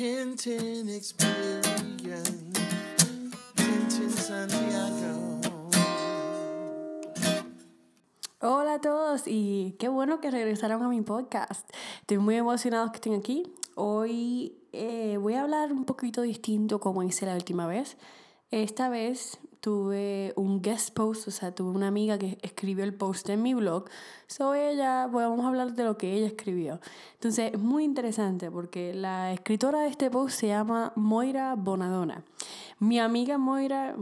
Tintin experience. Tintin Santiago. Hola a todos y qué bueno que regresaron a mi podcast. Estoy muy emocionado que estén aquí. Hoy eh, voy a hablar un poquito distinto como hice la última vez. Esta vez tuve un guest post, o sea, tuve una amiga que escribió el post en mi blog. sobre ella, vamos a hablar de lo que ella escribió. Entonces, es muy interesante porque la escritora de este post se llama Moira Bonadona. Mi amiga Moira,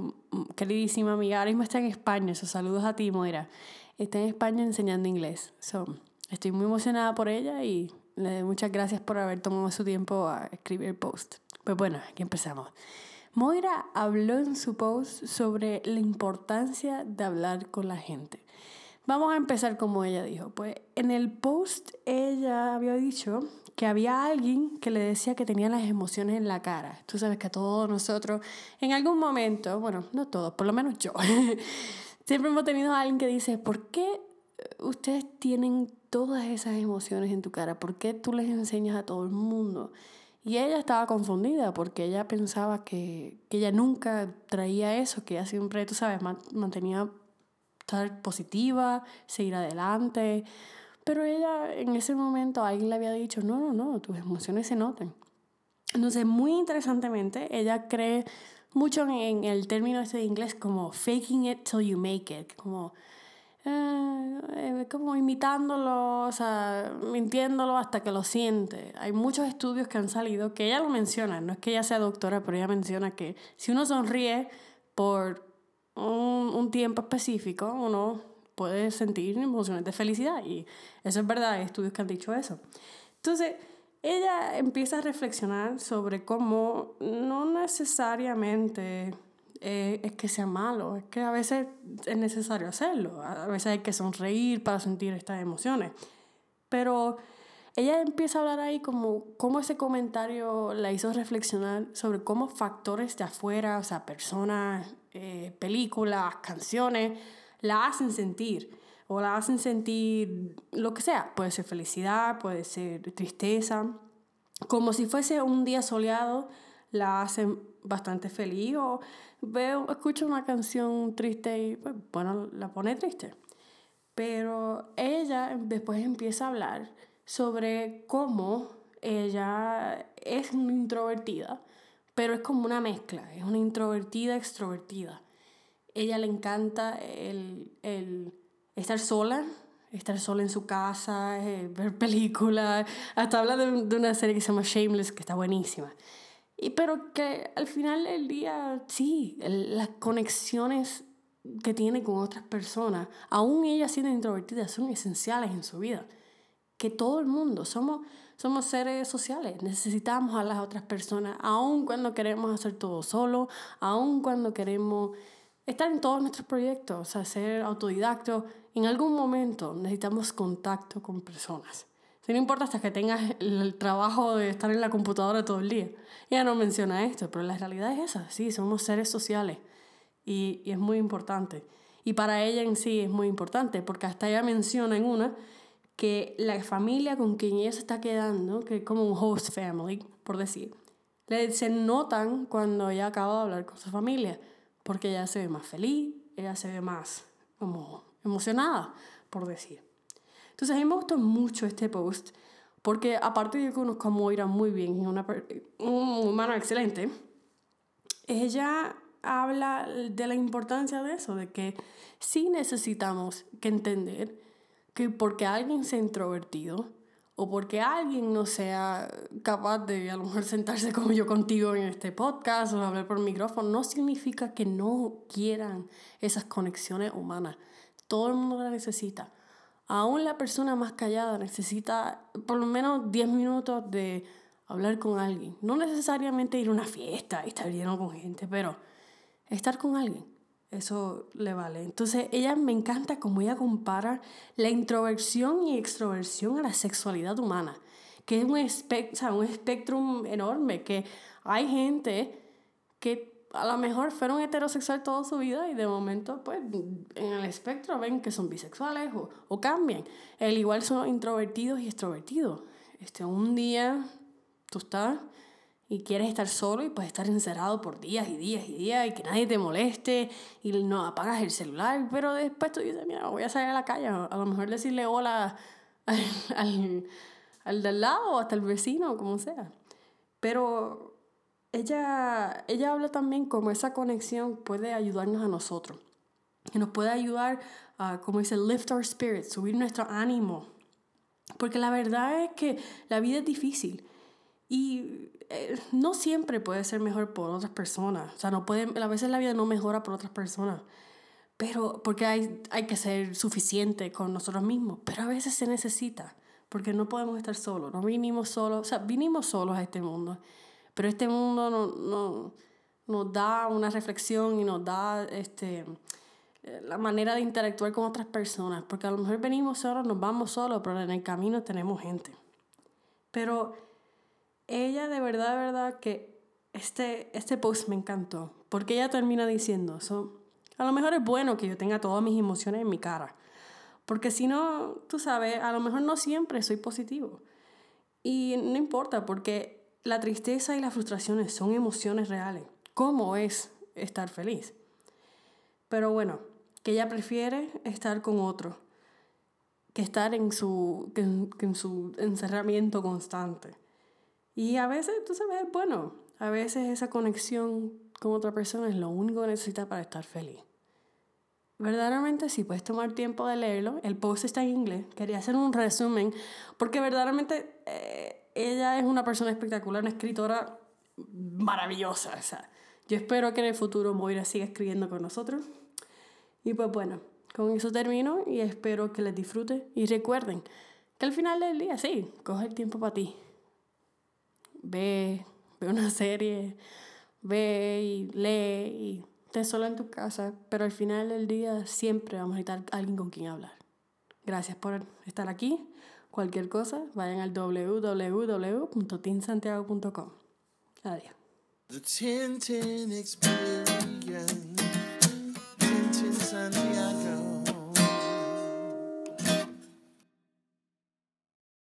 queridísima amiga, ahora mismo está en España, so, saludos a ti, Moira. Está en España enseñando inglés. So, estoy muy emocionada por ella y le doy muchas gracias por haber tomado su tiempo a escribir el post. Pues bueno, aquí empezamos. Moira habló en su post sobre la importancia de hablar con la gente. Vamos a empezar como ella dijo. Pues en el post ella había dicho que había alguien que le decía que tenía las emociones en la cara. Tú sabes que a todos nosotros, en algún momento, bueno, no todos, por lo menos yo, siempre hemos tenido a alguien que dice, ¿por qué ustedes tienen todas esas emociones en tu cara? ¿Por qué tú les enseñas a todo el mundo? Y ella estaba confundida porque ella pensaba que, que ella nunca traía eso, que ella siempre, tú sabes, mantenía estar positiva, seguir adelante. Pero ella en ese momento alguien le había dicho, no, no, no, tus emociones se notan. Entonces, muy interesantemente, ella cree mucho en, el término ese de inglés como faking it till you make it, como eh, como imitándolo, o sea, mintiéndolo hasta que lo siente. Hay muchos estudios que han salido que ella lo menciona, no es que ella sea doctora, pero ella menciona que si uno sonríe por un, un tiempo específico, uno puede sentir emociones de felicidad y eso es verdad, hay estudios que han dicho eso. Entonces, ella empieza a reflexionar sobre cómo no necesariamente eh, es que sea malo, es que a veces es necesario hacerlo, a veces hay que sonreír para sentir estas emociones. Pero ella empieza a hablar ahí como cómo ese comentario la hizo reflexionar sobre cómo factores de afuera, o sea, personas, eh, películas, canciones, la hacen sentir o la hacen sentir lo que sea. Puede ser felicidad, puede ser tristeza, como si fuese un día soleado, la hacen bastante feliz o veo, escucho una canción triste y pues, bueno, la pone triste. Pero ella después empieza a hablar sobre cómo ella es una introvertida, pero es como una mezcla, es una introvertida extrovertida. Ella le encanta el, el estar sola, estar sola en su casa, eh, ver películas, hasta habla de, de, una serie que se llama Shameless, que está buenísima. Y pero que al final del día, sí, las conexiones que tiene con otras personas, aún ella siendo introvertida, son esenciales en su vida. Que todo el mundo, somos, somos seres sociales, necesitamos a las otras personas, aun cuando queremos hacer todo solo, aun cuando queremos estar en todos nuestros proyectos, o sea, ser autodidactos, en algún momento necesitamos contacto con personas. Si no importa hasta que tengas el trabajo de estar en la computadora todo el día. Ella no menciona esto, pero la realidad es esa. Sí, somos seres sociales y, y es muy importante. Y para ella en sí es muy importante, porque hasta ella menciona en una que la familia con quien ella se está quedando, que es como un host family, por decir, le, se notan cuando ella acaba de hablar con su familia, porque ella se ve más feliz, ella se ve más como emocionada, por decir. Entonces a mí me gustó mucho este post porque aparte que conozco a Moira muy bien, es una, una humana excelente, ella habla de la importancia de eso, de que sí necesitamos que entender que porque alguien sea introvertido o porque alguien no sea capaz de a lo mejor sentarse como yo contigo en este podcast o hablar por micrófono, no significa que no quieran esas conexiones humanas. Todo el mundo las necesita. Aún la persona más callada necesita por lo menos 10 minutos de hablar con alguien. No necesariamente ir a una fiesta y estar lleno con gente, pero estar con alguien. Eso le vale. Entonces, ella me encanta cómo ella compara la introversión y extroversión a la sexualidad humana, que es un, espectro, un espectro enorme, que hay gente que a lo mejor fueron heterosexuales toda su vida y de momento, pues, en el espectro ven que son bisexuales o, o cambian. El igual son introvertidos y extrovertidos. Este, un día tú estás y quieres estar solo y puedes estar encerrado por días y días y días y que nadie te moleste y no apagas el celular, pero después tú dices, mira, voy a salir a la calle, a lo mejor decirle hola al, al, al de al lado o hasta el vecino, como sea. Pero ella, ella habla también como esa conexión puede ayudarnos a nosotros, que nos puede ayudar a, como dice, lift our spirits, subir nuestro ánimo. Porque la verdad es que la vida es difícil y eh, no siempre puede ser mejor por otras personas. O sea, no puede, a veces la vida no mejora por otras personas. Pero porque hay, hay que ser suficiente con nosotros mismos. Pero a veces se necesita. Porque no podemos estar solos. No vinimos solos. O sea, vinimos solos a este mundo. Pero este mundo no, no, nos da una reflexión y nos da este, eh, la manera de interactuar con otras personas. Porque a lo mejor venimos solos, nos vamos solos, pero en el camino tenemos gente. Pero ella de verdad, de verdad que este, este post me encantó, porque ella termina diciendo, so, a lo mejor es bueno que yo tenga todas mis emociones en mi cara, porque si no, tú sabes, a lo mejor no siempre soy positivo. Y no importa, porque la tristeza y las frustraciones son emociones reales. ¿Cómo es estar feliz? Pero bueno, que ella prefiere estar con otro que estar en su, en su encerramiento constante. Y a veces, tú sabes, bueno, a veces esa conexión con otra persona es lo único que necesitas para estar feliz. Verdaderamente, si puedes tomar tiempo de leerlo, el post está en inglés. Quería hacer un resumen, porque verdaderamente eh, ella es una persona espectacular, una escritora maravillosa. O sea, yo espero que en el futuro Moira siga escribiendo con nosotros. Y pues bueno, con eso termino y espero que les disfrute. Y recuerden que al final del día, sí, coge el tiempo para ti ve, ve una serie, ve y lee y estés solo en tu casa, pero al final del día siempre vamos a necesitar alguien con quien hablar. Gracias por estar aquí. Cualquier cosa, vayan al www.tinsantiago.com. Adiós. The.